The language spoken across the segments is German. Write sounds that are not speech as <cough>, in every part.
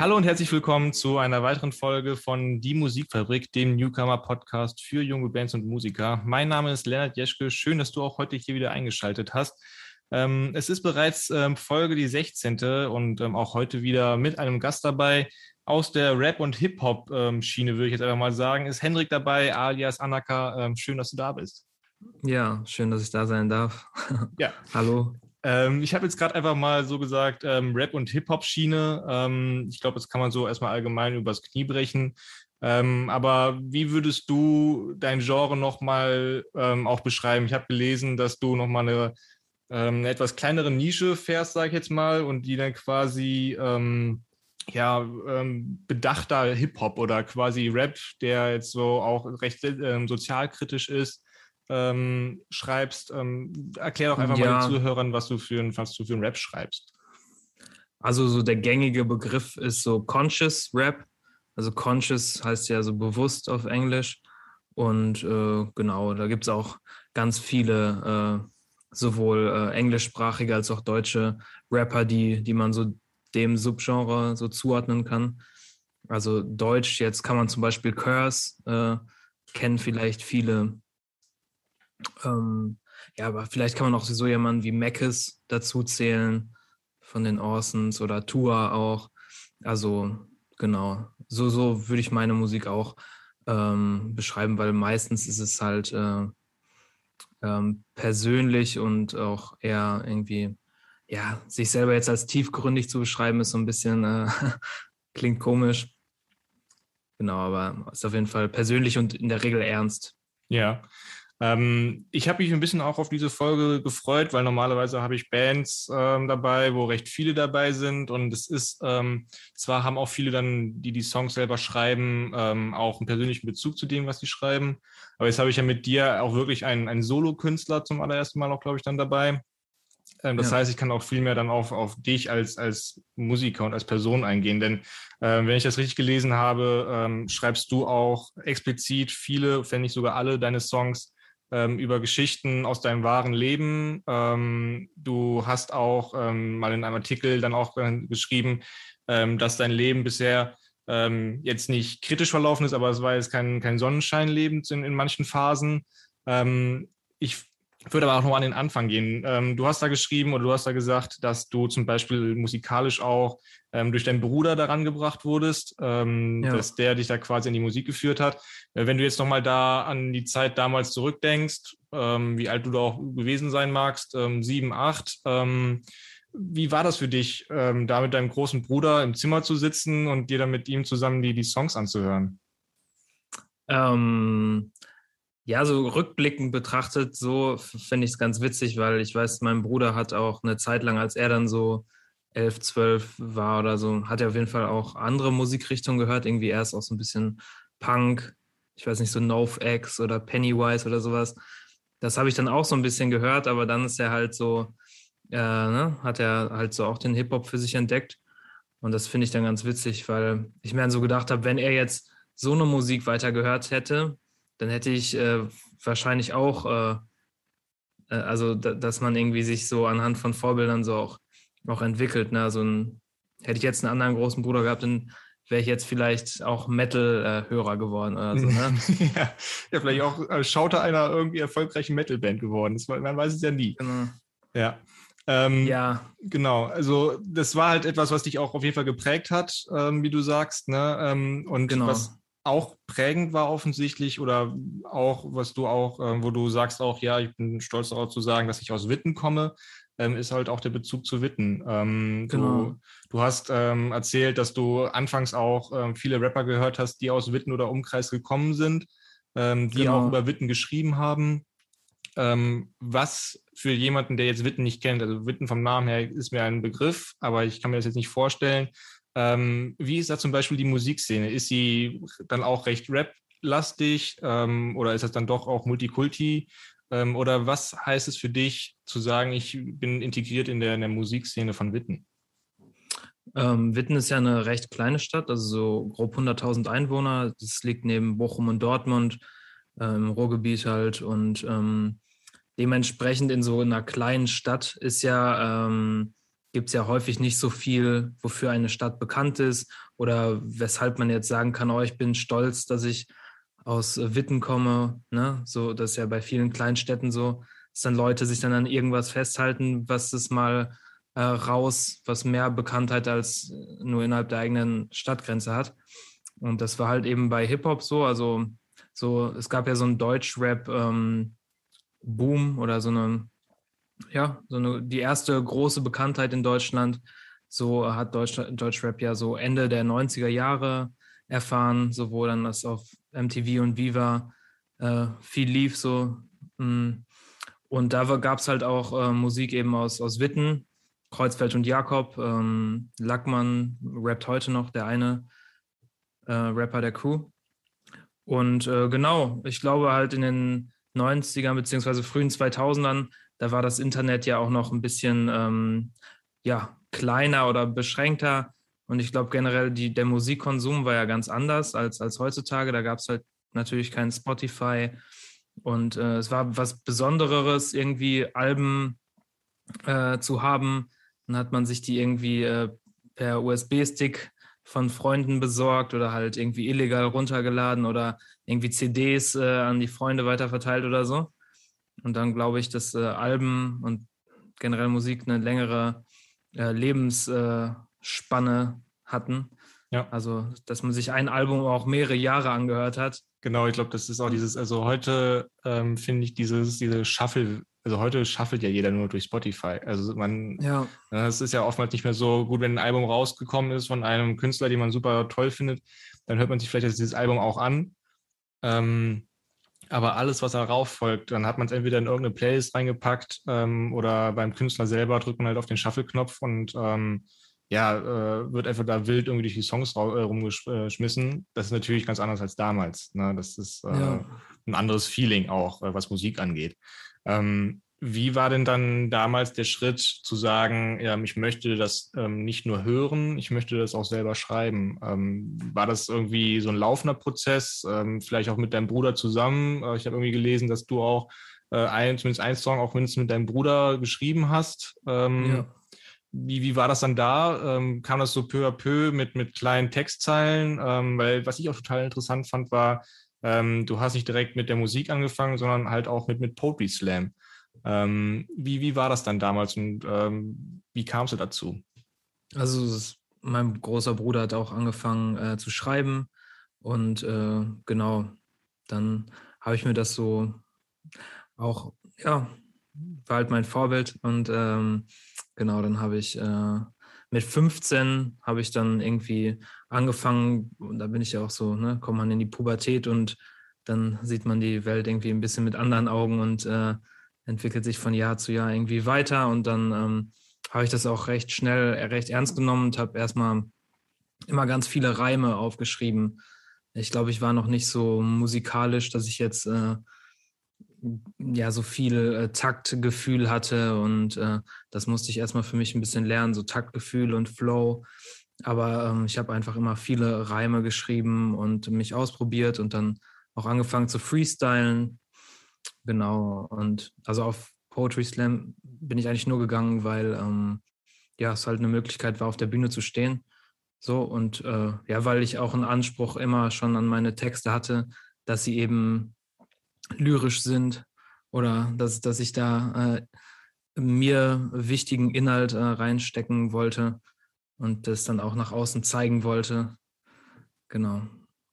Hallo und herzlich willkommen zu einer weiteren Folge von Die Musikfabrik, dem Newcomer-Podcast für junge Bands und Musiker. Mein Name ist Lennart Jeschke. Schön, dass du auch heute hier wieder eingeschaltet hast. Ähm, es ist bereits ähm, Folge die 16. und ähm, auch heute wieder mit einem Gast dabei. Aus der Rap- und Hip-Hop-Schiene würde ich jetzt einfach mal sagen, ist Hendrik dabei, alias Anaka. Ähm, schön, dass du da bist. Ja, schön, dass ich da sein darf. Ja. <laughs> Hallo. Ähm, ich habe jetzt gerade einfach mal so gesagt, ähm, Rap- und Hip-Hop-Schiene. Ähm, ich glaube, das kann man so erstmal allgemein übers Knie brechen. Ähm, aber wie würdest du dein Genre nochmal ähm, auch beschreiben? Ich habe gelesen, dass du nochmal eine, ähm, eine etwas kleinere Nische fährst, sage ich jetzt mal, und die dann quasi ähm, ja, ähm, bedachter Hip-Hop oder quasi Rap, der jetzt so auch recht ähm, sozialkritisch ist, ähm, schreibst. Ähm, erklär doch einfach Ja. mal den Zuhörern, was du für, ein- was du für einen Rap schreibst. Also so der gängige Begriff ist so Conscious Rap. Also Conscious heißt ja so bewusst auf Englisch. Und äh, genau, da gibt es auch ganz viele, äh, sowohl äh, englischsprachige als auch deutsche Rapper, die, die man so dem Subgenre so zuordnen kann. Also Deutsch, jetzt kann man zum Beispiel Curse, äh, kennen vielleicht viele. Ähm, ja, aber vielleicht kann man auch so jemanden wie Mackes dazu zählen von den Orsons oder Tua auch. Also genau, so, so würde ich meine Musik auch ähm, beschreiben, weil meistens ist es halt äh, ähm, persönlich und auch eher irgendwie, ja, sich selber jetzt als tiefgründig zu beschreiben, ist so ein bisschen, äh, <laughs> klingt komisch. Genau, aber ist auf jeden Fall persönlich und in der Regel ernst. Ja. Ähm, ich habe mich ein bisschen auch auf diese Folge gefreut, weil normalerweise habe ich Bands ähm, dabei, wo recht viele dabei sind. Und es ist, ähm, zwar haben auch viele dann, die die Songs selber schreiben, ähm, auch einen persönlichen Bezug zu dem, was sie schreiben. Aber jetzt habe ich ja mit dir auch wirklich einen, einen Solo-Künstler zum allerersten Mal auch, glaube ich, dann dabei. Ähm, das Ja. heißt, ich kann auch viel mehr dann auf, auf dich als, als Musiker und als Person eingehen. Denn ähm, wenn ich das richtig gelesen habe, ähm, schreibst du auch explizit viele, wenn nicht sogar alle deine Songs ähm, über Geschichten aus deinem wahren Leben. Ähm, du hast auch ähm, mal in einem Artikel dann auch äh, geschrieben, ähm, dass dein Leben bisher ähm, jetzt nicht kritisch verlaufen ist, aber es war jetzt kein, kein Sonnenscheinleben in, in manchen Phasen. Ähm, ich würde aber auch noch an den Anfang gehen. Ähm, du hast da geschrieben oder du hast da gesagt, dass du zum Beispiel musikalisch auch ähm, durch deinen Bruder daran gebracht wurdest, ähm, Ja. dass der dich da quasi in die Musik geführt hat. Äh, wenn du jetzt nochmal da an die Zeit damals zurückdenkst, ähm, wie alt du da auch gewesen sein magst, ähm, sieben, acht, ähm, wie war das für dich, da mit deinem großen Bruder im Zimmer zu sitzen und dir dann mit ihm zusammen die, die Songs anzuhören? Ähm, ja, so rückblickend betrachtet, so finde ich es ganz witzig, weil ich weiß, mein Bruder hat auch eine Zeit lang, als er dann so elf, zwölf war oder so, hat er auf jeden Fall auch andere Musikrichtungen gehört. Irgendwie erst auch so ein bisschen Punk, ich weiß nicht, so NoFX oder Pennywise oder sowas. Das habe ich dann auch so ein bisschen gehört, aber dann ist er halt so, äh, ne, hat er halt so auch den Hip-Hop für sich entdeckt. Und das finde ich dann ganz witzig, weil ich mir dann so gedacht habe, wenn er jetzt so eine Musik weiter gehört hätte, dann hätte ich äh, wahrscheinlich auch, äh, äh, also da, dass man irgendwie sich so anhand von Vorbildern so auch, auch entwickelt. Ne? Also ein, hätte ich jetzt einen anderen großen Bruder gehabt, dann wäre ich jetzt vielleicht auch Metal-Hörer geworden oder so. Ne? <laughs> ja, ja, vielleicht auch äh, Schauter einer irgendwie erfolgreichen Metalband geworden. Das, man weiß es ja nie. genau. Ja. Ähm, Ja, Genau, also das war halt etwas, was dich auch auf jeden Fall geprägt hat, ähm, wie du sagst, ne? Ähm, und Genau. was auch prägend war offensichtlich oder auch, was du auch, ähm, wo du sagst auch, ja, ich bin stolz darauf zu sagen, dass ich aus Witten komme, ähm, ist halt auch der Bezug zu Witten. Ähm, Genau. du, du hast ähm, erzählt, dass du anfangs auch ähm, viele Rapper gehört hast, die aus Witten oder Umkreis gekommen sind, ähm, die Genau. auch über Witten geschrieben haben. Ähm, was für jemanden, der jetzt Witten nicht kennt, also Witten vom Namen her ist mir ein Begriff, aber ich kann mir das jetzt nicht vorstellen. Ähm, wie ist da zum Beispiel die Musikszene? Ist sie dann auch recht rap-lastig ähm, oder ist das dann doch auch Multikulti? Ähm, oder was heißt es für dich zu sagen, ich bin integriert in der, in der Musikszene von Witten? ähm, Witten ist ja eine recht kleine Stadt, also so grob 100.000 Einwohner. Das liegt neben Bochum und Dortmund im Ruhrgebiet halt und ähm, dementsprechend in so einer kleinen Stadt ist ja, ähm, gibt es ja häufig nicht so viel, wofür eine Stadt bekannt ist oder weshalb man jetzt sagen kann, oh, ich bin stolz, dass ich aus Witten komme. Ne? So, das ist ja bei vielen Kleinstädten so, dass dann Leute sich dann an irgendwas festhalten, was es mal äh, raus, was mehr Bekanntheit als nur innerhalb der eigenen Stadtgrenze hat. Und das war halt eben bei Hip-Hop so. Also so, es gab ja so einen Deutsch-Rap-Boom ähm, oder so eine, ja, so eine, die erste große Bekanntheit in Deutschland. So hat Deutschland, Deutsch-Rap ja so Ende der 90er Jahre erfahren, sowohl dann das auf MTV und Viva äh, viel lief so. Mm. Und da gab es halt auch äh, Musik eben aus, aus Witten, Kreuzfeld und Jakob. Ähm, Lackmann rappt heute noch, der eine äh, Rapper der Crew. Und äh, genau, ich glaube halt in den 90ern beziehungsweise frühen 2000ern, da war das Internet ja auch noch ein bisschen ähm, ja, kleiner oder beschränkter. Und ich glaube generell, die, der Musikkonsum war ja ganz anders als, als heutzutage. Da gab es halt natürlich kein Spotify. Und äh, es war was Besonderes, irgendwie Alben äh, zu haben. Dann hat man sich die irgendwie äh, per USB-Stick von Freunden besorgt oder halt irgendwie illegal runtergeladen oder irgendwie CDs äh, an die Freunde weiterverteilt oder so. Und dann glaube ich, dass äh, Alben und generell Musik eine längere äh, Lebensspanne hatten. Ja. Also, dass man sich ein Album auch mehrere Jahre angehört hat. Genau, ich glaube, das ist auch dieses, also heute ähm, finde ich dieses, diese Shuffle, also heute shuffelt ja jeder nur durch Spotify. Also man, ja. es ist ja oftmals nicht mehr so gut, wenn ein Album rausgekommen ist von einem Künstler, den man super toll findet, dann hört man sich vielleicht dieses Album auch an. Ähm, aber alles, was darauf folgt, dann hat man es entweder in irgendeine Playlist reingepackt ähm, oder beim Künstler selber drückt man halt auf den Shuffle-Knopf und ähm, ja, äh, wird einfach da wild irgendwie durch die Songs äh, rumgeschmissen. Das ist natürlich ganz anders als damals. Ne? Das ist äh, ja. ein anderes Feeling auch, äh, was Musik angeht. Ähm, wie war denn dann damals der Schritt zu sagen, ja, ich möchte das ähm, nicht nur hören, ich möchte das auch selber schreiben? Ähm, war das irgendwie so ein laufender Prozess, ähm, vielleicht auch mit deinem Bruder zusammen? Äh, ich habe irgendwie gelesen, dass du auch äh, ein, zumindest einen Song auch mindestens mit deinem Bruder geschrieben hast. Ähm, ja. Wie, wie war das dann da? Ähm, kam das so peu à peu mit, mit kleinen Textzeilen? Ähm, weil was ich auch total interessant fand, war, du hast nicht direkt mit der Musik angefangen, sondern halt auch mit, mit Poetry Slam. Ähm, wie, wie war das dann damals und ähm, wie kamst du dazu? Also ist, mein großer Bruder hat auch angefangen äh, zu schreiben und äh, genau, dann habe ich mir das so auch, ja, war halt mein Vorbild und ähm, genau, dann habe ich äh, mit 15 habe ich dann irgendwie angefangen, und da bin ich ja auch so, ne, kommt man in die Pubertät und dann sieht man die Welt irgendwie ein bisschen mit anderen Augen und äh, entwickelt sich von Jahr zu Jahr irgendwie weiter und dann ähm, habe ich das auch recht schnell, äh, recht ernst genommen und habe erstmal immer ganz viele Reime aufgeschrieben. Ich glaube, ich war noch nicht so musikalisch, dass ich jetzt äh, ja so viel äh, Taktgefühl hatte und äh, das musste ich erstmal für mich ein bisschen lernen, so Taktgefühl und Flow. Aber ähm, ich habe einfach immer viele Reime geschrieben und mich ausprobiert und dann auch angefangen zu freestylen Genau. Und also auf Poetry Slam bin ich eigentlich nur gegangen, weil ähm, ja, es halt eine Möglichkeit war, auf der Bühne zu stehen. So und äh, ja, weil ich auch einen Anspruch immer schon an meine Texte hatte, dass sie eben lyrisch sind oder dass, dass ich da äh, mir wichtigen Inhalt äh, reinstecken wollte und das dann auch nach außen zeigen wollte. Genau.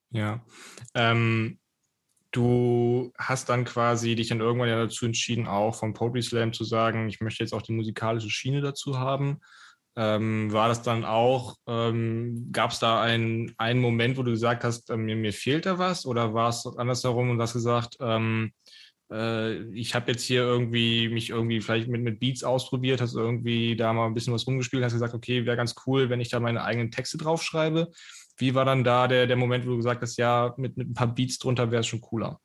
Ja. Ähm, Du hast dann quasi dich dann irgendwann ja dazu entschieden, auch vom Poetry Slam zu sagen, ich möchte jetzt auch die musikalische Schiene dazu haben. Ähm, war das dann auch, ähm, gab es da einen, einen Moment, wo du gesagt hast, äh, mir, mir fehlt da was? Oder war es andersherum und hast gesagt, ähm, äh, ich habe jetzt hier irgendwie mich irgendwie vielleicht mit, mit Beats ausprobiert, hast irgendwie da mal ein bisschen was rumgespielt, hast gesagt, okay, wäre ganz cool, wenn ich da meine eigenen Texte draufschreibe. Wie war dann da der, der Moment, wo du gesagt hast, ja, mit, mit ein paar Beats drunter wäre es schon cooler?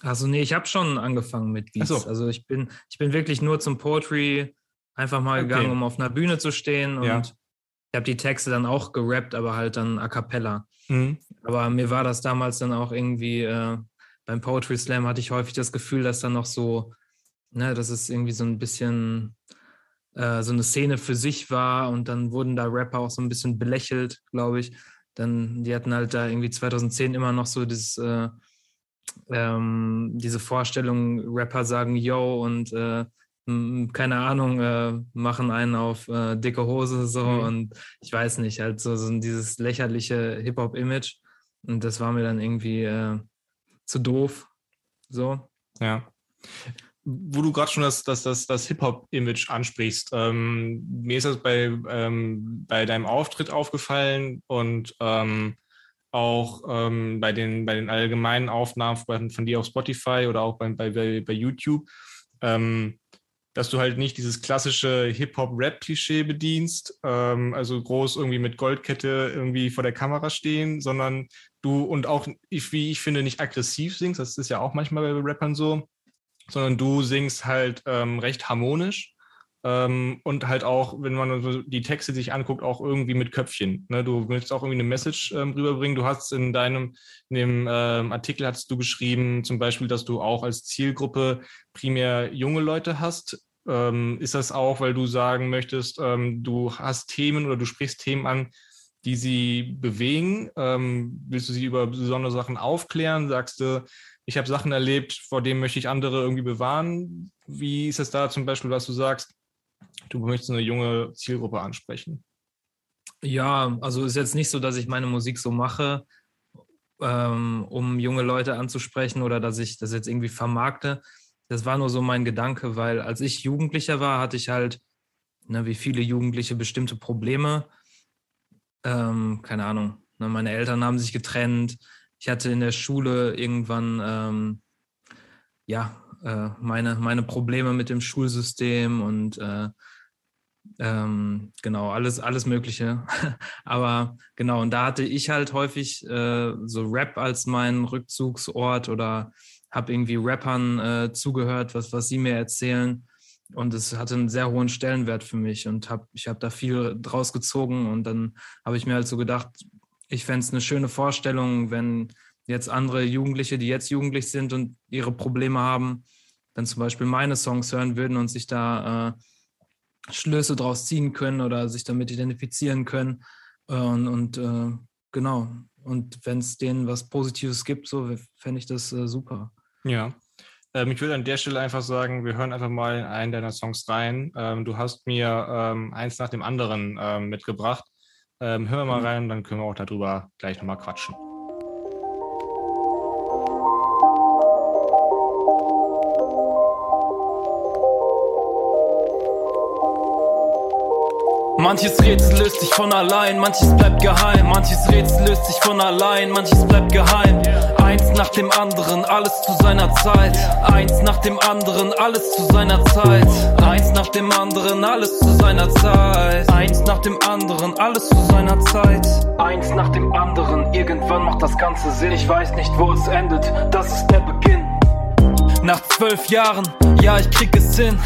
Also nee, ich habe schon angefangen mit Beats. So. Also ich bin, ich bin wirklich nur zum Poetry einfach mal okay. gegangen, um auf einer Bühne zu stehen und ja. ich habe die Texte dann auch gerappt, aber halt dann a cappella. Mhm. Aber mir war das damals dann auch irgendwie, äh, beim Poetry Slam hatte ich häufig das Gefühl, dass dann noch so, ne, das ist irgendwie so ein bisschen äh, so eine Szene für sich war und dann wurden da Rapper auch so ein bisschen belächelt, glaube ich. Dann, die hatten halt da irgendwie 2010 immer noch so dieses, äh, ähm, diese Vorstellung, Rapper sagen Yo und äh, keine Ahnung, äh, machen einen auf äh, dicke Hose so mhm. und ich weiß nicht, halt so, so dieses lächerliche Hip-Hop-Image und das war mir dann irgendwie äh, zu doof. So. Ja wo du gerade schon das, das, das, das Hip-Hop-Image ansprichst, ähm, mir ist das bei, ähm, bei deinem Auftritt aufgefallen und ähm, auch ähm, bei, den, bei den allgemeinen Aufnahmen von, von dir auf Spotify oder auch bei, bei, bei YouTube, ähm, dass du halt nicht dieses klassische Hip-Hop-Rap-Klischee bedienst, ähm, also groß irgendwie mit Goldkette irgendwie vor der Kamera stehen, sondern du und auch, wie ich finde, nicht aggressiv singst, das ist ja auch manchmal bei Rappern so, sondern du singst halt ähm, recht harmonisch ähm, und halt auch, wenn man die Texte sich anguckt, auch irgendwie mit Köpfchen. Ne? Du willst auch irgendwie eine Message ähm, rüberbringen. Du hast in deinem in dem ähm, Artikel hast du geschrieben, zum Beispiel, dass du auch als Zielgruppe primär junge Leute hast. Ähm, ist das auch, weil du sagen möchtest, ähm, du hast Themen oder du sprichst Themen an, die sie bewegen? Ähm, willst du sie über besondere Sachen aufklären? Sagst du, ich habe Sachen erlebt, vor denen möchte ich andere irgendwie bewahren. Wie ist es da zum Beispiel, was du sagst, du möchtest eine junge Zielgruppe ansprechen? Ja, also ist jetzt nicht so, dass ich meine Musik so mache, ähm, um junge Leute anzusprechen oder dass ich das jetzt irgendwie vermarkte. Das war nur so mein Gedanke, weil als ich Jugendlicher war, hatte ich halt, ne, wie viele Jugendliche, bestimmte Probleme. Ähm, keine Ahnung. Ne, meine Eltern haben sich getrennt ich hatte in der Schule irgendwann ähm, ja äh, meine, meine Probleme mit dem Schulsystem und äh, ähm, genau, alles, alles Mögliche. <laughs> Aber genau, und da hatte ich halt häufig äh, so Rap als meinen Rückzugsort oder habe irgendwie Rappern äh, zugehört, was, was sie mir erzählen. Und es hatte einen sehr hohen Stellenwert für mich und hab, ich habe da viel draus gezogen. Und dann habe ich mir halt so gedacht, ich fände es eine schöne Vorstellung, wenn jetzt andere Jugendliche, die jetzt jugendlich sind und ihre Probleme haben, dann zum Beispiel meine Songs hören würden und sich da äh, Schlüsse draus ziehen können oder sich damit identifizieren können. Äh, und, und äh, genau. Und wenn es denen was Positives gibt, so fände ich das äh, super. Ja. Ähm, ich würde an der Stelle einfach sagen, wir hören einfach mal in einen deiner Songs rein. Ähm, du hast mir ähm, eins nach dem anderen ähm, mitgebracht. Ähm, hören wir mal mhm. rein, dann können wir auch darüber gleich nochmal quatschen. Manches Rätsel löst sich von allein, manches bleibt geheim. Manches Rätsel löst sich von allein, manches bleibt geheim. Eins nach dem anderen, alles zu seiner Zeit. Eins nach dem anderen, alles zu seiner Zeit. Eins nach dem anderen, alles zu seiner Zeit. Eins nach dem anderen, alles zu seiner Zeit. Eins nach dem anderen, irgendwann macht das Ganze Sinn. Ich weiß nicht, wo es endet, das ist der Beginn. Nach zwölf Jahren, ja, ich krieg es hin.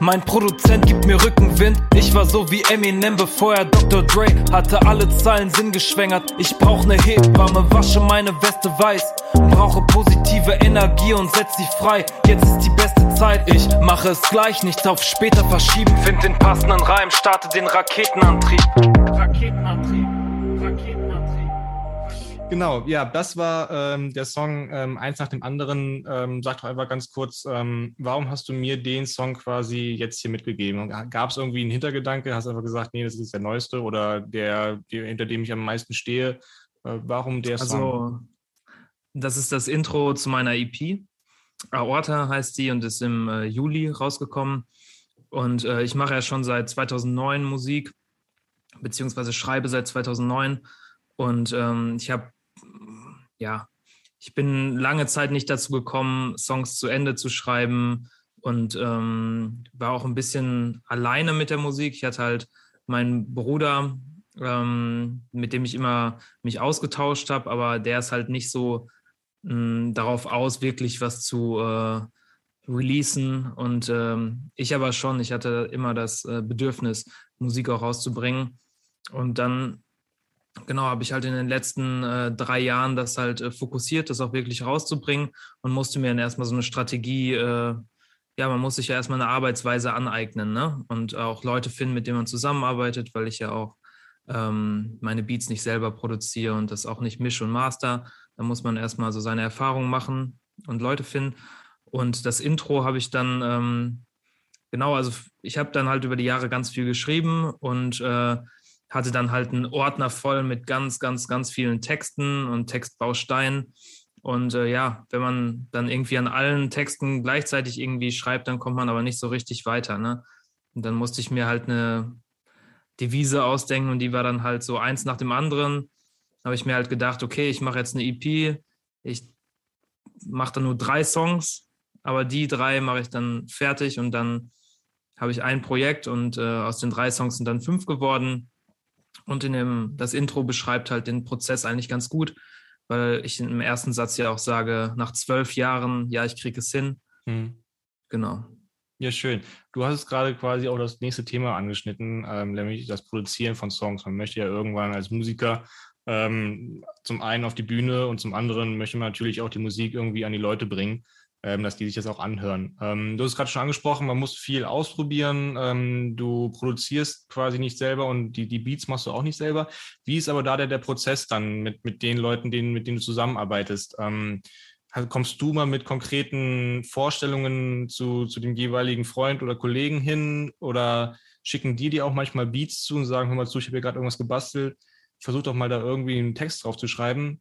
Mein Produzent gibt mir Rückenwind. Ich war so wie Eminem, bevor er Dr. Dre hatte alle Zahlen Sinn geschwängert. Ich brauch ne Hebamme, wasche meine Weste weiß. Brauche positive Energie und setz sie frei. Jetzt ist die beste Zeit. Ich mache es gleich, nichts auf später verschieben. Find den passenden Reim, starte den Raketenantrieb. Raketenantrieb. Genau, ja, das war ähm, der Song ähm, eins nach dem anderen. Ähm, sag doch einfach ganz kurz, ähm, warum hast du mir den Song quasi jetzt hier mitgegeben? Gab es irgendwie einen Hintergedanke? Hast du einfach gesagt, nee, das ist der neueste oder der, der hinter dem ich am meisten stehe? Äh, warum der Song? Also, das ist das Intro zu meiner EP. Aorta heißt die und ist im äh, Juli rausgekommen. Und äh, ich mache ja schon seit 2009 Musik, beziehungsweise schreibe seit 2009. Und ähm, ich habe ja, ich bin lange Zeit nicht dazu gekommen, Songs zu Ende zu schreiben und ähm, war auch ein bisschen alleine mit der Musik. Ich hatte halt meinen Bruder, ähm, mit dem ich immer mich ausgetauscht habe, aber der ist halt nicht so mh, hm, darauf aus, wirklich was zu äh, releasen. Und ähm, ich aber schon, ich hatte immer das äh, Bedürfnis, Musik auch rauszubringen. Und dann genau, habe ich halt in den letzten äh, drei Jahren das halt äh, fokussiert, das auch wirklich rauszubringen und musste mir dann erstmal so eine Strategie äh, ja, man muss sich ja erstmal eine Arbeitsweise aneignen, ne? Und auch Leute finden, mit denen man zusammenarbeitet, weil ich ja auch ähm, meine Beats nicht selber produziere und das auch nicht mische und master. Da muss man erstmal so seine Erfahrungen machen und Leute finden. Und das Intro habe ich dann, ähm, genau, also ich habe dann halt über die Jahre ganz viel geschrieben und äh, hatte dann halt einen Ordner voll mit ganz, ganz, ganz vielen Texten und Textbausteinen. Und äh, ja, wenn man dann irgendwie an allen Texten gleichzeitig irgendwie schreibt, dann kommt man aber nicht so richtig weiter. Ne? Und dann musste ich mir halt eine Devise ausdenken und die war dann halt so eins nach dem anderen. Habe ich mir halt gedacht, okay, ich mache jetzt eine EP, ich mache dann nur drei Songs, aber die drei mache ich dann fertig und dann habe ich ein Projekt und äh, aus den drei Songs sind dann fünf geworden. Und in dem, das Intro beschreibt halt den Prozess eigentlich ganz gut, weil ich im ersten Satz ja auch sage, nach zwölf Jahren, ja, ich kriege es hin. Hm. Genau. Ja, schön. Du hast gerade quasi auch das nächste Thema angeschnitten, ähm, nämlich das Produzieren von Songs. Man möchte ja irgendwann als Musiker ähm, zum einen auf die Bühne und zum anderen möchte man natürlich auch die Musik irgendwie an die Leute bringen, ähm, dass die sich das auch anhören. Ähm, du hast gerade schon angesprochen, man muss viel ausprobieren. Ähm, du produzierst quasi nicht selber und die, die Beats machst du auch nicht selber. Wie ist aber da der, der Prozess dann mit, mit den Leuten, denen, mit denen du zusammenarbeitest? Ähm, kommst du mal mit konkreten Vorstellungen zu, zu dem jeweiligen Freund oder Kollegen hin oder schicken die dir auch manchmal Beats zu und sagen, hör mal zu, ich habe hier gerade irgendwas gebastelt, versuch doch mal da irgendwie einen Text drauf zu schreiben.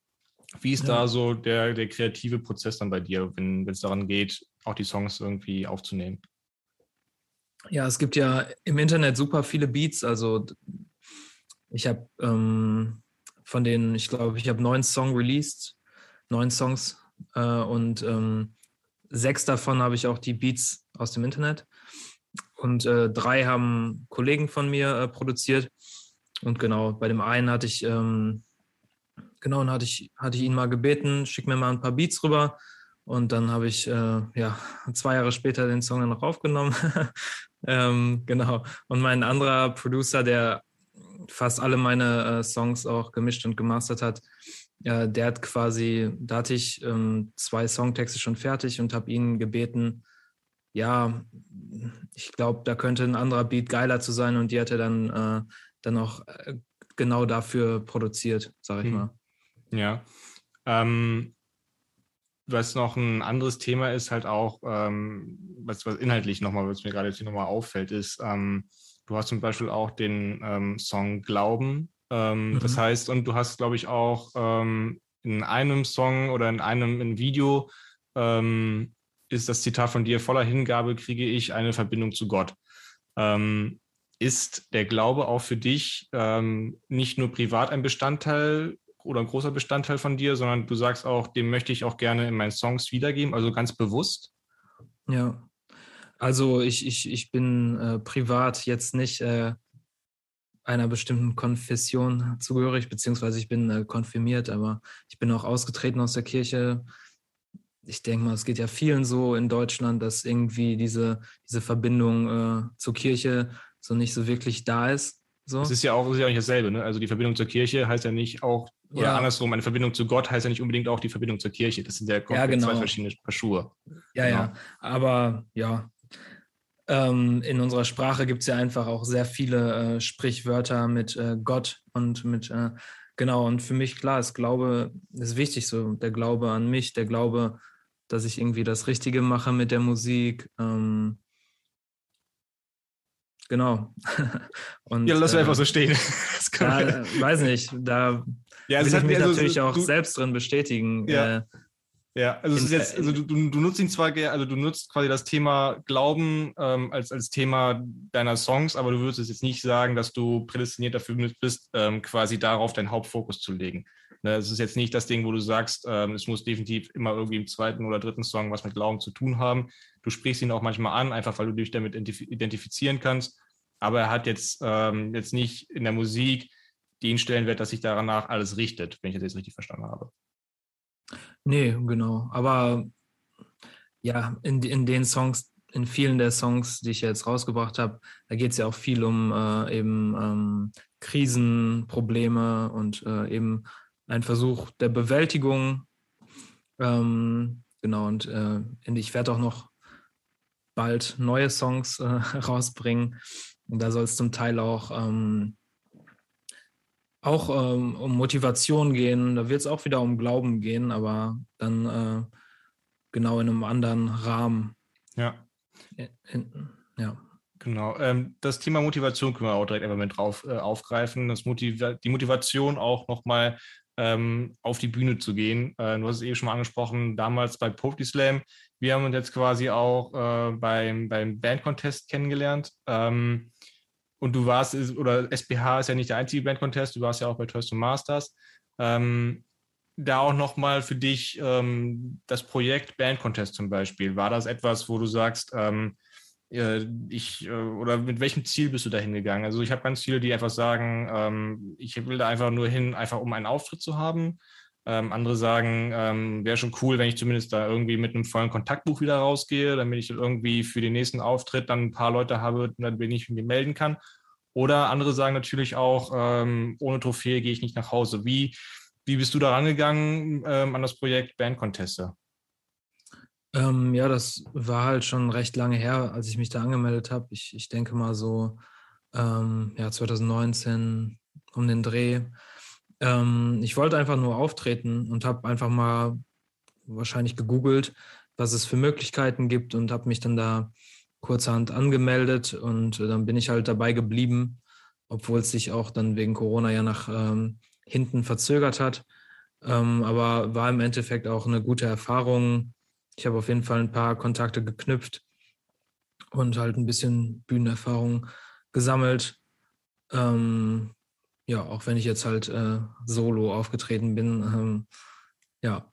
Wie ist ja. da so der, der kreative Prozess dann bei dir, wenn es daran geht, auch die Songs irgendwie aufzunehmen? Ja, es gibt ja im Internet super viele Beats. Also ich habe ähm, von denen, ich glaube, ich habe neun Songs released, neun Songs äh, und ähm, sechs davon habe ich auch die Beats aus dem Internet. Und äh, drei haben Kollegen von mir äh, produziert. Und genau, bei dem einen hatte ich, ähm, genau, und hatte ich, hatte ich ihn mal gebeten, schick mir mal ein paar Beats rüber. Und dann habe ich, äh, ja, zwei Jahre später den Song dann noch aufgenommen. <laughs> ähm, genau. Und mein anderer Producer, der fast alle meine äh, Songs auch gemischt und gemastert hat, äh, der hat quasi, da hatte ich ähm, zwei Songtexte schon fertig und habe ihn gebeten, ja, ich glaube, da könnte ein anderer Beat geiler zu sein und die hat er dann, äh, dann auch äh, genau dafür produziert, sage ich hm. mal. Ja. Ähm, was noch ein anderes Thema ist, halt auch, ähm, was, was inhaltlich nochmal, was mir gerade jetzt hier nochmal auffällt, ist, ähm, du hast zum Beispiel auch den ähm, Song Glauben ähm, mhm. Das heißt, und du hast, glaube ich, auch ähm, in einem Song oder in einem in Video ist das Zitat von dir, voller Hingabe kriege ich eine Verbindung zu Gott. Ist der Glaube auch für dich nicht nur privat ein Bestandteil oder ein großer Bestandteil von dir, sondern du sagst auch, dem möchte ich auch gerne in meinen Songs wiedergeben, also ganz bewusst? Ja, also ich, ich, ich bin äh, privat jetzt nicht äh, einer bestimmten Konfession zugehörig, beziehungsweise ich bin äh, konfirmiert, aber ich bin auch ausgetreten aus der Kirche. Ich denke mal, es geht ja vielen so in Deutschland, dass irgendwie diese, diese Verbindung äh, zur Kirche so nicht so wirklich da ist. So. Es ist ja auch, ist ja auch nicht dasselbe. Ne? Also die Verbindung zur Kirche heißt ja nicht auch, oder ja. andersrum, eine Verbindung zu Gott heißt ja nicht unbedingt auch die Verbindung zur Kirche. Das sind ja, ja genau. zwei verschiedene Paar Schuhe. Ja, genau. ja. Aber ja, ähm, in unserer Sprache gibt es ja einfach auch sehr viele äh, Sprichwörter mit äh, Gott und mit, äh, genau, und für mich, klar, ist Glaube ist wichtig, so der Glaube an mich, der Glaube, dass ich irgendwie das Richtige mache mit der Musik. Ähm, genau. <laughs> und, ja, lass äh, einfach so stehen. <laughs> ja, weiß nicht, da ja, will ich mich also, natürlich auch du, selbst drin bestätigen. Ja. Äh, ja, also, es ist jetzt, also du, du, nutzt ihn zwar, also du nutzt quasi das Thema Glauben ähm, als, als Thema deiner Songs, aber du würdest jetzt nicht sagen, dass du prädestiniert dafür bist, ähm, quasi darauf deinen Hauptfokus zu legen. Ne, es ist jetzt nicht das Ding, wo du sagst, ähm, es muss definitiv immer irgendwie im zweiten oder dritten Song was mit Glauben zu tun haben. Du sprichst ihn auch manchmal an, einfach weil du dich damit identifizieren kannst. Aber er hat jetzt, ähm, jetzt nicht in der Musik den Stellenwert, dass sich danach alles richtet, wenn ich das jetzt richtig verstanden habe. Nee, genau. Aber ja, in, in den Songs, in vielen der Songs, die ich jetzt rausgebracht habe, da geht es ja auch viel um äh, eben ähm, Krisen, Probleme und äh, eben ein Versuch der Bewältigung. Ähm, genau, und äh, ich werde auch noch bald neue Songs äh, <laughs> rausbringen. Und da soll es zum Teil auch, ähm, auch ähm, um Motivation gehen. Da wird es auch wieder um Glauben gehen, aber dann äh, genau in einem anderen Rahmen. Ja. In, ja. Genau. Ähm, das Thema Motivation können wir auch direkt einfach mit drauf äh, aufgreifen. Das Motiv die Motivation auch nochmal ähm, auf die Bühne zu gehen. Äh, du hast es eben schon mal angesprochen, damals bei Poetry Slam. Wir haben uns jetzt quasi auch äh, beim, beim Band-Contest kennengelernt. Ähm, und du warst, oder SBH ist ja nicht der einzige Band-Contest, du warst ja auch bei Toys to Masters. Ähm, da auch nochmal für dich ähm, das Projekt Band Contest zum Beispiel. War das etwas, wo du sagst, ähm, äh, ich äh, oder mit welchem Ziel bist du da hingegangen? Also ich habe ganz viele, die einfach sagen, ähm, ich will da einfach nur hin, einfach um einen Auftritt zu haben. Ähm, andere sagen, ähm, wäre schon cool, wenn ich zumindest da irgendwie mit einem vollen Kontaktbuch wieder rausgehe, damit ich irgendwie für den nächsten Auftritt dann ein paar Leute habe, dann bin ich mich melden kann. Oder andere sagen natürlich auch, ähm, ohne Trophäe gehe ich nicht nach Hause. Wie, wie bist du da rangegangen ähm, an das Projekt Band Conteste? Ähm, ja, das war halt schon recht lange her, als ich mich da angemeldet habe. Ich, ich denke mal so, ähm, ja, 2019 um den Dreh. Ähm, ich wollte einfach nur auftreten und habe einfach mal wahrscheinlich gegoogelt, was es für Möglichkeiten gibt und habe mich dann da kurzerhand angemeldet und äh, dann bin ich halt dabei geblieben, obwohl es sich auch dann wegen Corona ja nach ähm, hinten verzögert hat. Ähm, aber war im Endeffekt auch eine gute Erfahrung ich habe auf jeden Fall ein paar Kontakte geknüpft und halt ein bisschen Bühnenerfahrung gesammelt. Ähm, ja, auch wenn ich jetzt halt äh, solo aufgetreten bin. Ähm, ja.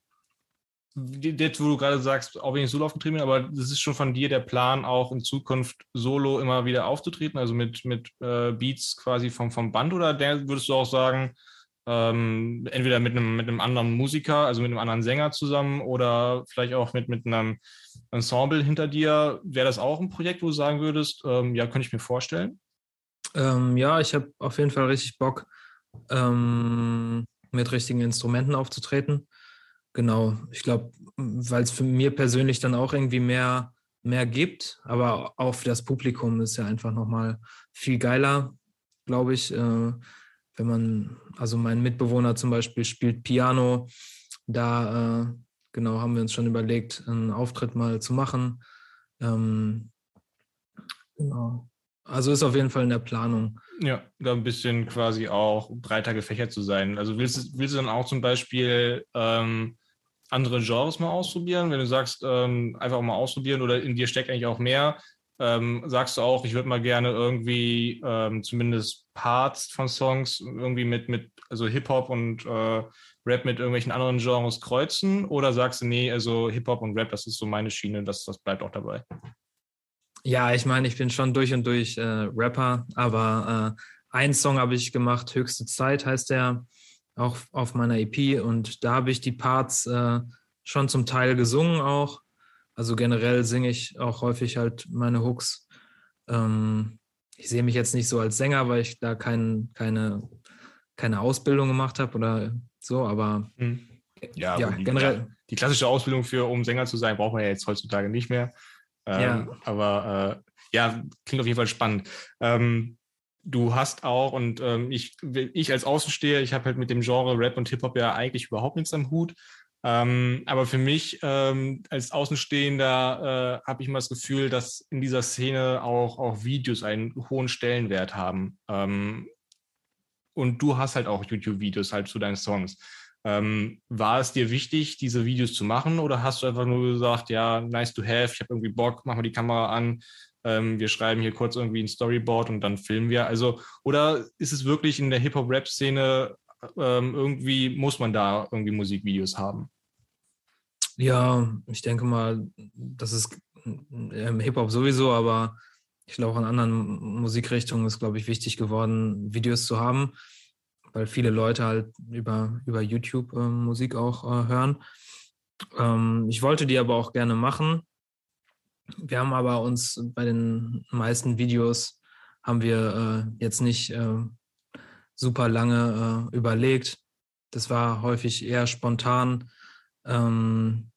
Jetzt, wo du gerade sagst, auch wenn ich solo aufgetreten bin, aber das ist schon von dir der Plan, auch in Zukunft solo immer wieder aufzutreten, also mit, mit äh, Beats quasi vom, vom Band oder würdest du auch sagen, ähm, entweder mit einem, mit einem anderen Musiker, also mit einem anderen Sänger zusammen oder vielleicht auch mit, mit einem Ensemble hinter dir. Wäre das auch ein Projekt, wo du sagen würdest, ähm, ja, könnte ich mir vorstellen? Ähm, ja, ich habe auf jeden Fall richtig Bock, ähm, mit richtigen Instrumenten aufzutreten. Genau, ich glaube, weil es für mir persönlich dann auch irgendwie mehr, mehr gibt, aber auch für das Publikum ist ja einfach nochmal viel geiler, glaube ich. Äh, wenn man, also mein Mitbewohner zum Beispiel spielt Piano, da äh, genau haben wir uns schon überlegt, einen Auftritt mal zu machen. Ähm, genau. Also ist auf jeden Fall in der Planung. Ja, da ein bisschen quasi auch breiter gefächert zu sein. Also willst, willst du dann auch zum Beispiel ähm, andere Genres mal ausprobieren, wenn du sagst, ähm, einfach mal ausprobieren oder in dir steckt eigentlich auch mehr, ähm, sagst du auch, ich würde mal gerne irgendwie ähm, zumindest Parts von Songs irgendwie mit, mit also Hip-Hop und äh, Rap mit irgendwelchen anderen Genres kreuzen? Oder sagst du, nee, also Hip-Hop und Rap, das ist so meine Schiene, das, das bleibt auch dabei? Ja, ich meine, ich bin schon durch und durch äh, Rapper, aber äh, einen Song habe ich gemacht, Höchste Zeit heißt der, auch auf meiner EP und da habe ich die Parts äh, schon zum Teil gesungen auch also generell singe ich auch häufig halt meine Hooks. Ähm, ich sehe mich jetzt nicht so als Sänger, weil ich da kein, keine, keine Ausbildung gemacht habe oder so, aber hm. ja, ja die, generell. Die klassische Ausbildung für, um Sänger zu sein, braucht man ja jetzt heutzutage nicht mehr. Ähm, ja. Aber äh, ja, klingt auf jeden Fall spannend. Ähm, du hast auch, und ähm, ich, ich als Außensteher, ich habe halt mit dem Genre Rap und Hip-Hop ja eigentlich überhaupt nichts am Hut. Ähm, aber für mich ähm, als Außenstehender äh, habe ich immer das Gefühl, dass in dieser Szene auch, auch Videos einen hohen Stellenwert haben. Ähm, und du hast halt auch YouTube-Videos halt zu deinen Songs. Ähm, war es dir wichtig, diese Videos zu machen oder hast du einfach nur gesagt, ja, nice to have, ich habe irgendwie Bock, mach mal die Kamera an, ähm, wir schreiben hier kurz irgendwie ein Storyboard und dann filmen wir? Also, oder ist es wirklich in der Hip-Hop-Rap-Szene ähm, irgendwie, muss man da irgendwie Musikvideos haben? Ja, ich denke mal, das ist im Hip-Hop sowieso, aber ich glaube auch in anderen Musikrichtungen ist, glaube ich, wichtig geworden, Videos zu haben, weil viele Leute halt über, über YouTube äh, Musik auch äh, hören. Ähm, ich wollte die aber auch gerne machen. Wir haben aber uns bei den meisten Videos haben wir äh, jetzt nicht äh, super lange äh, überlegt. Das war häufig eher spontan ähm,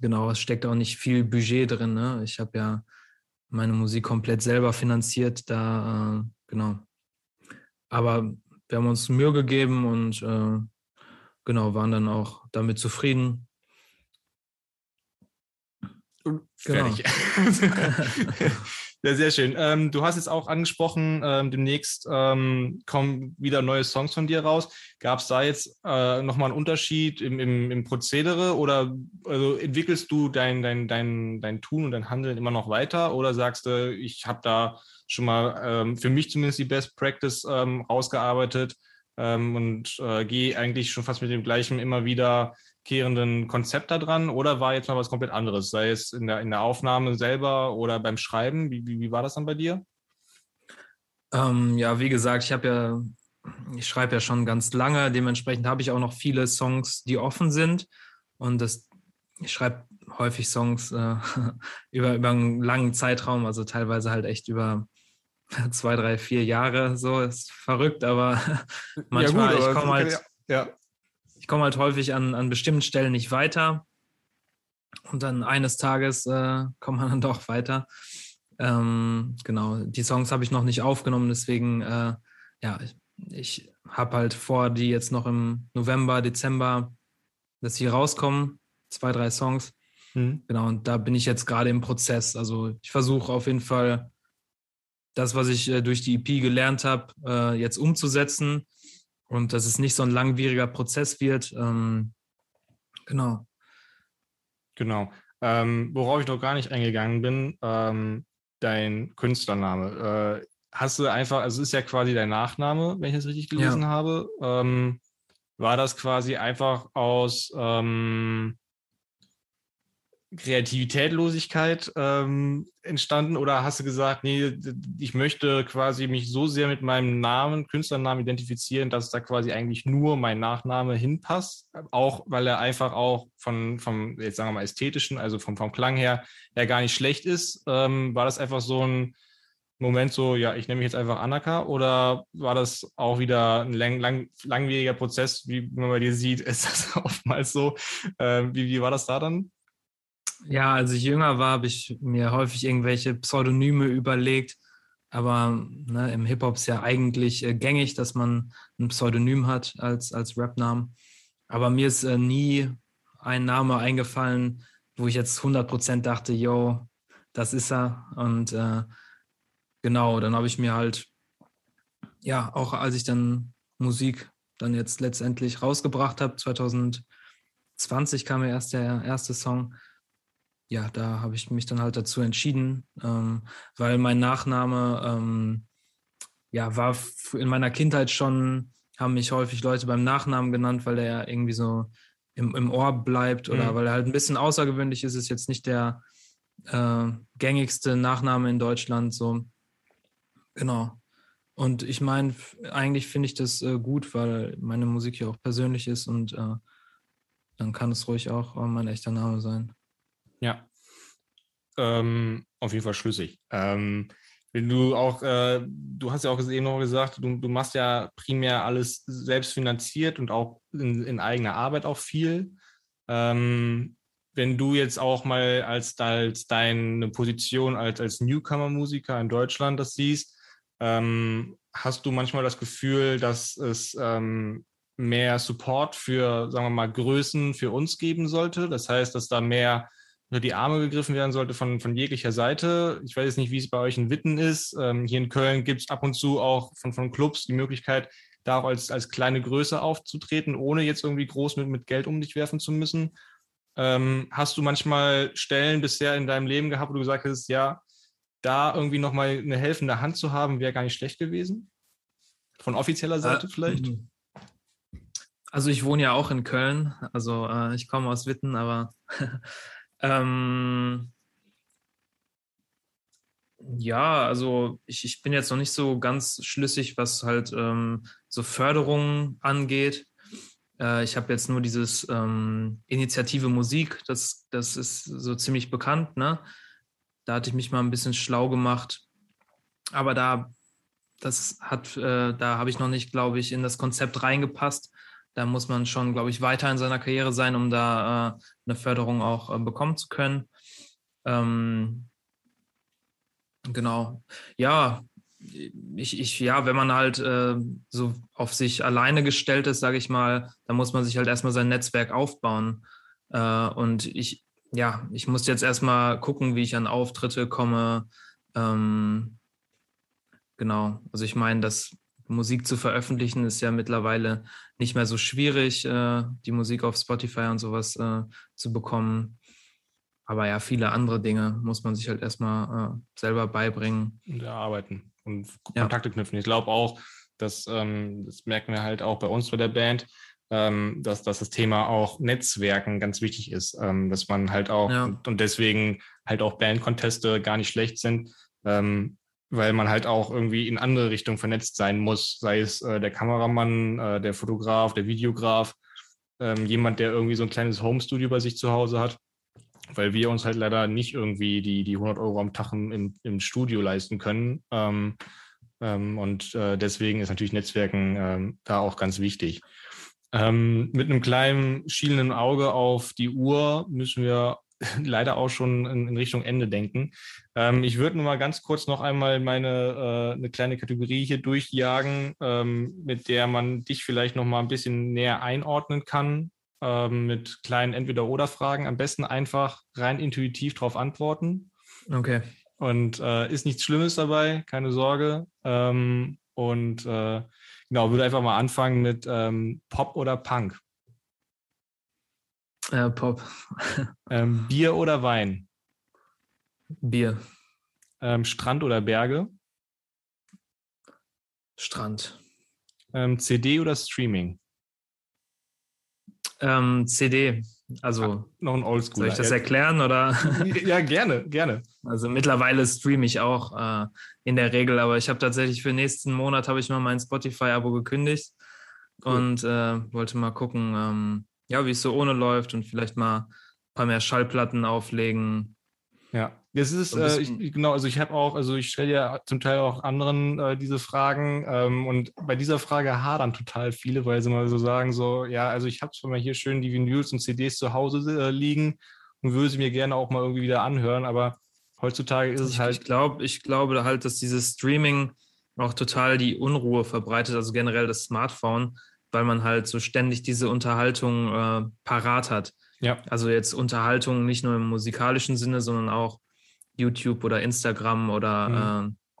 genau, es steckt auch nicht viel Budget drin. Ne? Ich habe ja meine Musik komplett selber finanziert. Da, äh, genau. Aber wir haben uns Mühe gegeben und äh, genau, waren dann auch damit zufrieden. Fertig. Genau. <laughs> Ja, sehr schön. Ähm, du hast jetzt auch angesprochen, ähm, demnächst ähm, kommen wieder neue Songs von dir raus. Gab es da jetzt äh, nochmal einen Unterschied im, im, im Prozedere oder also entwickelst du dein, dein, dein, dein Tun und dein Handeln immer noch weiter oder sagst du, ich habe da schon mal ähm, für mich zumindest die Best Practice ähm, rausgearbeitet ähm, und äh, gehe eigentlich schon fast mit dem gleichen immer wieder wiederkehrenden Konzept da dran oder war jetzt mal was komplett anderes, sei es in der, in der Aufnahme selber oder beim Schreiben? Wie, wie, wie war das dann bei dir? Ähm, ja, wie gesagt, ich habe ja, ich schreibe ja schon ganz lange, dementsprechend habe ich auch noch viele Songs, die offen sind und das, ich schreibe häufig Songs äh, <laughs> über, über einen langen Zeitraum, also teilweise halt echt über <laughs> zwei, drei, vier Jahre, so ist verrückt, aber manchmal, <laughs> ja, gut, ich komme halt, ja ich komme halt häufig an, an bestimmten Stellen nicht weiter. Und dann eines Tages äh, kommt man <laughs> dann doch weiter. Ähm, genau, die Songs habe ich noch nicht aufgenommen, deswegen, äh, ja, ich, ich habe halt vor, die jetzt noch im November, Dezember, dass sie rauskommen. Zwei, drei Songs. Mhm. Genau, und da bin ich jetzt gerade im Prozess. Also ich versuche auf jeden Fall das, was ich äh, durch die EP gelernt habe, äh, jetzt umzusetzen und dass es nicht so ein langwieriger Prozess wird. Ähm, genau. Genau. Ähm, worauf ich noch gar nicht eingegangen bin, ähm, dein Künstlername. Äh, hast du einfach, also es ist ja quasi dein Nachname, wenn ich das richtig gelesen ja. habe. Ähm, war das quasi einfach aus ähm, Kreativitätlosigkeit ähm, entstanden oder hast du gesagt, nee, ich möchte quasi mich so sehr mit meinem Namen, Künstlernamen identifizieren, dass da quasi eigentlich nur mein Nachname hinpasst, auch weil er einfach auch von, vom, jetzt sagen wir mal, ästhetischen, also vom, vom Klang her, ja gar nicht schlecht ist. Ähm, war das einfach so ein Moment so, ja, ich nenne mich jetzt einfach Anaka oder war das auch wieder ein lang, lang, langwieriger Prozess, wie man bei dir sieht, <laughs> ist das oftmals so. Ähm, wie, wie war das da dann? Ja, als ich jünger war, habe ich mir häufig irgendwelche Pseudonyme überlegt. Aber ne, im Hip-Hop ist ja eigentlich äh, gängig, dass man ein Pseudonym hat als, als Rap-Namen. Aber mir ist äh, nie ein Name eingefallen, wo ich jetzt 100% dachte, yo, das ist er. Und äh, genau, dann habe ich mir halt, ja, auch als ich dann Musik dann jetzt letztendlich rausgebracht habe, 2020 kam ja erst der erste Song, ja, da habe ich mich dann halt dazu entschieden, ähm, weil mein Nachname ähm, ja war in meiner Kindheit schon, haben mich häufig Leute beim Nachnamen genannt, weil der irgendwie so im, im Ohr bleibt oder mhm. weil er halt ein bisschen außergewöhnlich ist, ist jetzt nicht der äh, gängigste Nachname in Deutschland. So, genau. Und ich meine, eigentlich finde ich das äh, gut, weil meine Musik ja auch persönlich ist und äh, dann kann es ruhig auch äh, mein echter Name sein. Ja, ähm, auf jeden Fall schlüssig. Ähm, wenn du auch, äh, du hast ja auch eben noch gesagt, du, du, machst ja primär alles selbst finanziert und auch in, in eigener Arbeit auch viel. Ähm, wenn du jetzt auch mal als, als deine Position als, als Newcomer-Musiker in Deutschland das siehst, ähm, hast du manchmal das Gefühl, dass es ähm, mehr Support für, sagen wir mal, Größen für uns geben sollte? Das heißt, dass da mehr unter die Arme gegriffen werden sollte von, von jeglicher Seite. Ich weiß jetzt nicht, wie es bei euch in Witten ist. Ähm, hier in Köln gibt es ab und zu auch von, von Clubs die Möglichkeit, da auch als, als kleine Größe aufzutreten, ohne jetzt irgendwie groß mit, mit Geld um dich werfen zu müssen. Ähm, hast du manchmal Stellen bisher in deinem Leben gehabt, wo du gesagt hast, ja, da irgendwie nochmal eine helfende Hand zu haben, wäre gar nicht schlecht gewesen? Von offizieller Seite äh, vielleicht? Mhm. Also ich wohne ja auch in Köln, also äh, ich komme aus Witten, aber <laughs> Ähm, ja, also ich, ich bin jetzt noch nicht so ganz schlüssig, was halt ähm, so Förderungen angeht. Äh, ich habe jetzt nur dieses ähm, Initiative Musik, das, das ist so ziemlich bekannt. Ne? Da hatte ich mich mal ein bisschen schlau gemacht. Aber da, das hat, äh, da habe ich noch nicht, glaube ich, in das Konzept reingepasst. Da muss man schon, glaube ich, weiter in seiner Karriere sein, um da äh, eine Förderung auch äh, bekommen zu können. Ähm, Genau. Ja, ich, ich, ja, wenn man halt äh, so auf sich alleine gestellt ist, sage ich mal, dann muss man sich halt erstmal sein Netzwerk aufbauen. Äh, und ich, ja, ich muss jetzt erstmal gucken, wie ich an Auftritte komme. Ähm, genau. Also ich meine, das Musik zu veröffentlichen ist ja mittlerweile nicht mehr so schwierig, äh, die Musik auf Spotify und sowas äh, zu bekommen. Aber ja, viele andere Dinge muss man sich halt erstmal äh, selber beibringen. Und erarbeiten und Kontakte ja. knüpfen. Ich glaube auch, dass, ähm, das merken wir halt auch bei uns bei der Band, ähm, dass, dass das Thema auch Netzwerken ganz wichtig ist, ähm, dass man halt auch ja. und, und, deswegen halt auch Bandkonteste gar nicht schlecht sind, ähm, weil man halt auch irgendwie in andere Richtungen vernetzt sein muss, sei es äh, der Kameramann, äh, der Fotograf, der Videograf, ähm, jemand, der irgendwie so ein kleines Homestudio bei sich zu Hause hat weil wir uns halt leider nicht irgendwie die, die 100 Euro am Tag im, im Studio leisten können. Ähm, ähm, und äh, deswegen ist natürlich Netzwerken ähm, da auch ganz wichtig. Ähm, mit einem kleinen schielenden Auge auf die Uhr müssen wir <laughs> leider auch schon in, Richtung Ende denken. Ähm, ich würde nur mal ganz kurz noch einmal meine äh, eine kleine Kategorie hier durchjagen, ähm, mit der man dich vielleicht noch mal ein bisschen näher einordnen kann ähm, mit kleinen Entweder-Oder-Fragen. Am besten einfach rein intuitiv darauf antworten. Okay. Und äh, ist nichts Schlimmes dabei, keine Sorge. Ähm, und äh, genau, würde einfach mal anfangen mit ähm, Pop oder Punk. Äh, Pop. <laughs> Ähm, Bier oder Wein? Bier. Ähm, Strand oder Berge? Strand. Ähm, CD oder Streaming? Ähm, CD. Also Ach, noch ein Oldschool. Soll ich das erklären oder? <laughs> ja, gerne, gerne. Also mittlerweile streame ich auch äh, in der Regel, aber ich habe tatsächlich für nächsten Monat habe ich mal mein Spotify-Abo gekündigt cool. und äh, wollte mal gucken, ähm, ja, wie es so ohne läuft und vielleicht mal ein paar mehr Schallplatten auflegen. Ja, das ist, äh, ich, genau, also ich habe auch, also ich stelle ja zum Teil auch anderen äh, diese Fragen ähm, und bei dieser Frage hadern total viele, weil sie mal so sagen, so, ja, also ich habe zwar mal hier schön die Vinyls und CDs zu Hause äh, liegen und würde sie mir gerne auch mal irgendwie wieder anhören, aber heutzutage ist es halt. Ich glaube, ich glaube halt, dass dieses Streaming auch total die Unruhe verbreitet, also generell das Smartphone, weil man halt so ständig diese Unterhaltung äh, parat hat. Ja. Also jetzt Unterhaltung nicht nur im musikalischen Sinne, sondern auch YouTube oder Instagram oder mhm. äh,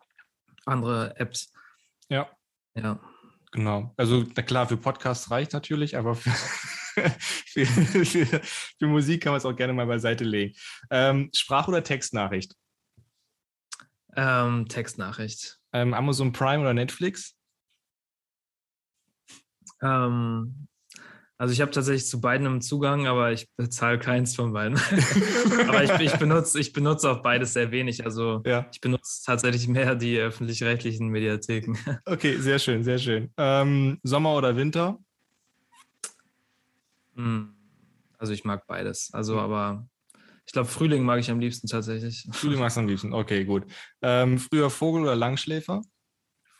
andere Apps. Ja. Ja. Genau. Also na klar, für Podcasts reicht natürlich, aber für, <laughs> für, für, für, Musik kann man es auch gerne mal beiseite legen. Ähm, Sprach- oder Textnachricht? Ähm, Textnachricht. Ähm, Amazon Prime oder Netflix? Ähm, also ich habe tatsächlich zu beiden einen Zugang, aber ich bezahle keins von beiden. <laughs> aber ich, ich, benutze, ich benutze auch beides sehr wenig. Also ja. ich benutze tatsächlich mehr die öffentlich-rechtlichen Mediatheken. <laughs> Okay, sehr schön, sehr schön. Ähm, Sommer oder Winter? Hm, also ich mag beides. Also hm. aber ich glaube, Frühling mag ich am liebsten tatsächlich. Frühling magst du am liebsten, okay, gut. Ähm, früher Vogel oder Langschläfer?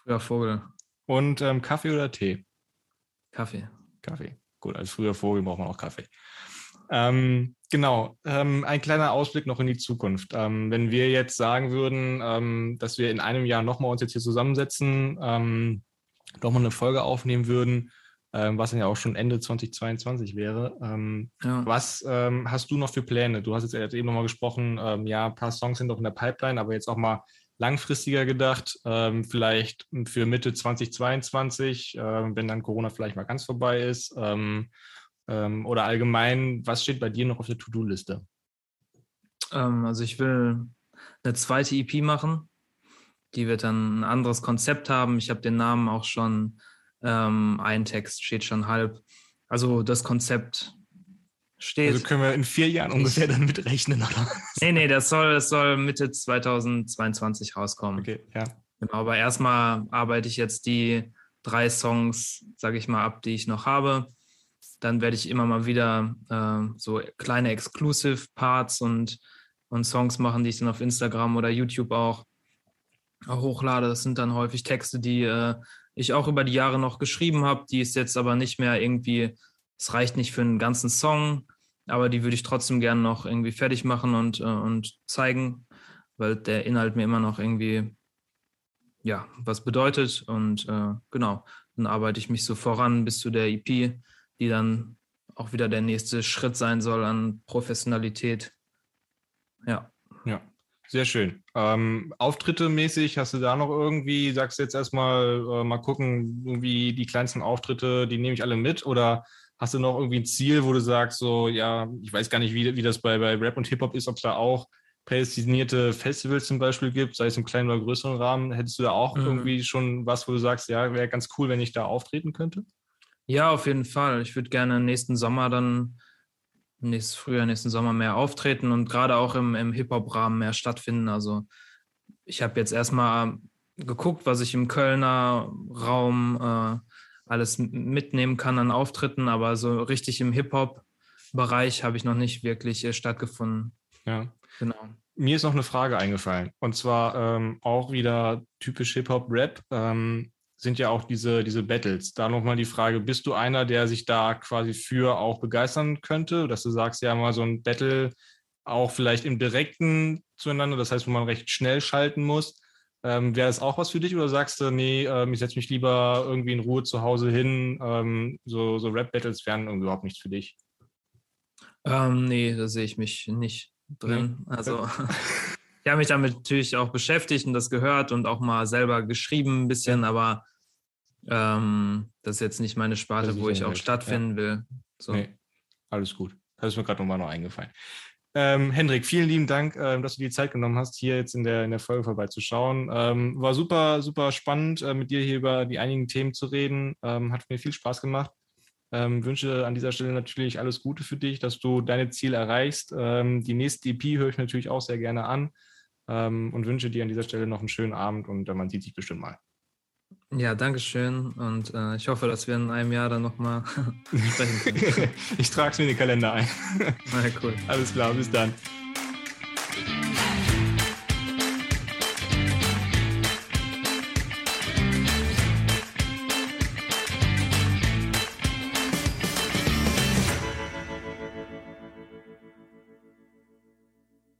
Früher Vogel. Und ähm, Kaffee oder Tee? Kaffee. Kaffee. Gut, als früher Vogel braucht man auch Kaffee. Ähm, genau, ähm, ein kleiner Ausblick noch in die Zukunft. Ähm, wenn wir jetzt sagen würden, ähm, dass wir in einem Jahr nochmal uns jetzt hier zusammensetzen, ähm, nochmal eine Folge aufnehmen würden, ähm, was dann ja auch schon Ende 2022 wäre. Ähm, ja. Was hast du noch für Pläne? Du hast jetzt eben nochmal gesprochen, ja, ein paar Songs sind noch in der Pipeline, aber jetzt auch mal langfristiger gedacht, ähm, vielleicht für Mitte 2022, äh, wenn dann Corona vielleicht mal ganz vorbei ist? Ähm, ähm, oder allgemein, was steht bei dir noch auf der To-Do-Liste? Ähm, also ich will eine zweite EP machen. Die wird dann ein anderes Konzept haben. Ich habe den Namen auch schon, ähm, ein Text steht schon halb. Also das Konzept steht. Also können wir in vier Jahren ungefähr dann mitrechnen, oder? Nee, nee, das soll, das soll Mitte 2022 rauskommen. Okay, ja. Genau, aber erstmal arbeite ich jetzt die drei Songs, sage ich mal, ab, die ich noch habe. Dann werde ich immer mal wieder äh, so kleine Exclusive Parts und, und Songs machen, die ich dann auf Instagram oder YouTube auch, hochlade. Das sind dann häufig Texte, die äh, ich auch über die Jahre noch geschrieben habe, die ist jetzt aber nicht mehr irgendwie es reicht nicht für einen ganzen Song, aber die würde ich trotzdem gerne noch irgendwie fertig machen und, äh, und zeigen. weil der Inhalt mir immer noch irgendwie ja was bedeutet und äh, genau, dann arbeite ich mich so voran bis zu der EP, die dann auch wieder der nächste Schritt sein soll an Professionalität. Ja. Ja, sehr schön. Ähm, Auftritte mäßig, hast du da noch irgendwie, sagst du jetzt erstmal, äh, mal gucken, irgendwie die kleinsten Auftritte, die nehme ich alle mit oder hast du noch irgendwie ein Ziel, wo du sagst, so, ja, ich weiß gar nicht, wie, wie das bei, bei Rap und Hip-Hop ist, ob es da auch prädestinierte Festivals zum Beispiel gibt, sei es im kleinen oder größeren Rahmen. Hättest du da auch mhm. irgendwie schon was, wo du sagst, ja, wäre ganz cool, wenn ich da auftreten könnte? Ja, auf jeden Fall. Ich würde gerne nächsten Sommer dann, nächstes Frühjahr, nächsten Sommer mehr auftreten und gerade auch im, im Hip-Hop-Rahmen mehr stattfinden. Also ich habe jetzt erstmal geguckt, was ich im Kölner Raum äh, alles mitnehmen kann an Auftritten, aber so richtig im Hip-Hop-Bereich habe ich noch nicht wirklich äh, stattgefunden. Ja. Genau. Mir ist noch eine Frage eingefallen. Und zwar ähm, auch wieder typisch Hip-Hop-Rap. Ähm, sind ja auch diese, diese Battles. Da nochmal die Frage, bist du einer, der sich da quasi für auch begeistern könnte? Dass du sagst, ja, mal so ein Battle auch vielleicht im Direkten zueinander, das heißt, wo man recht schnell schalten muss. Ähm, Wäre das auch was für dich oder sagst du, nee, ähm, ich setze mich lieber irgendwie in Ruhe zu Hause hin? Ähm, so so Rap-Battles wären überhaupt nichts für dich? Ähm, nee, da sehe ich mich nicht drin. Nee. Also <laughs> ich habe mich damit natürlich auch beschäftigt und das gehört und auch mal selber geschrieben ein bisschen, ja. aber ähm, das ist jetzt nicht meine Sparte, wo ich auch stattfinden ja. will. So. Nee, alles gut. Das ist mir gerade nochmal noch eingefallen. Ähm, Hendrik, vielen lieben Dank, ähm, dass du die Zeit genommen hast, hier jetzt in der, in der Folge vorbeizuschauen. Ähm, war super, super spannend, äh, mit dir hier über die einigen Themen zu reden. Ähm, hat mir viel Spaß gemacht. Ähm, wünsche an dieser Stelle natürlich alles Gute für dich, dass du deine Ziele erreichst. Ähm, die nächste EP höre ich natürlich auch sehr gerne an ähm, und wünsche dir an dieser Stelle noch einen schönen Abend und äh, man sieht sich bestimmt mal. Ja, danke schön und äh, ich hoffe, dass wir in einem Jahr dann nochmal <laughs> sprechen können. <laughs> ich trage es mir in den Kalender ein. <laughs> Na ja, cool. Alles klar, bis dann.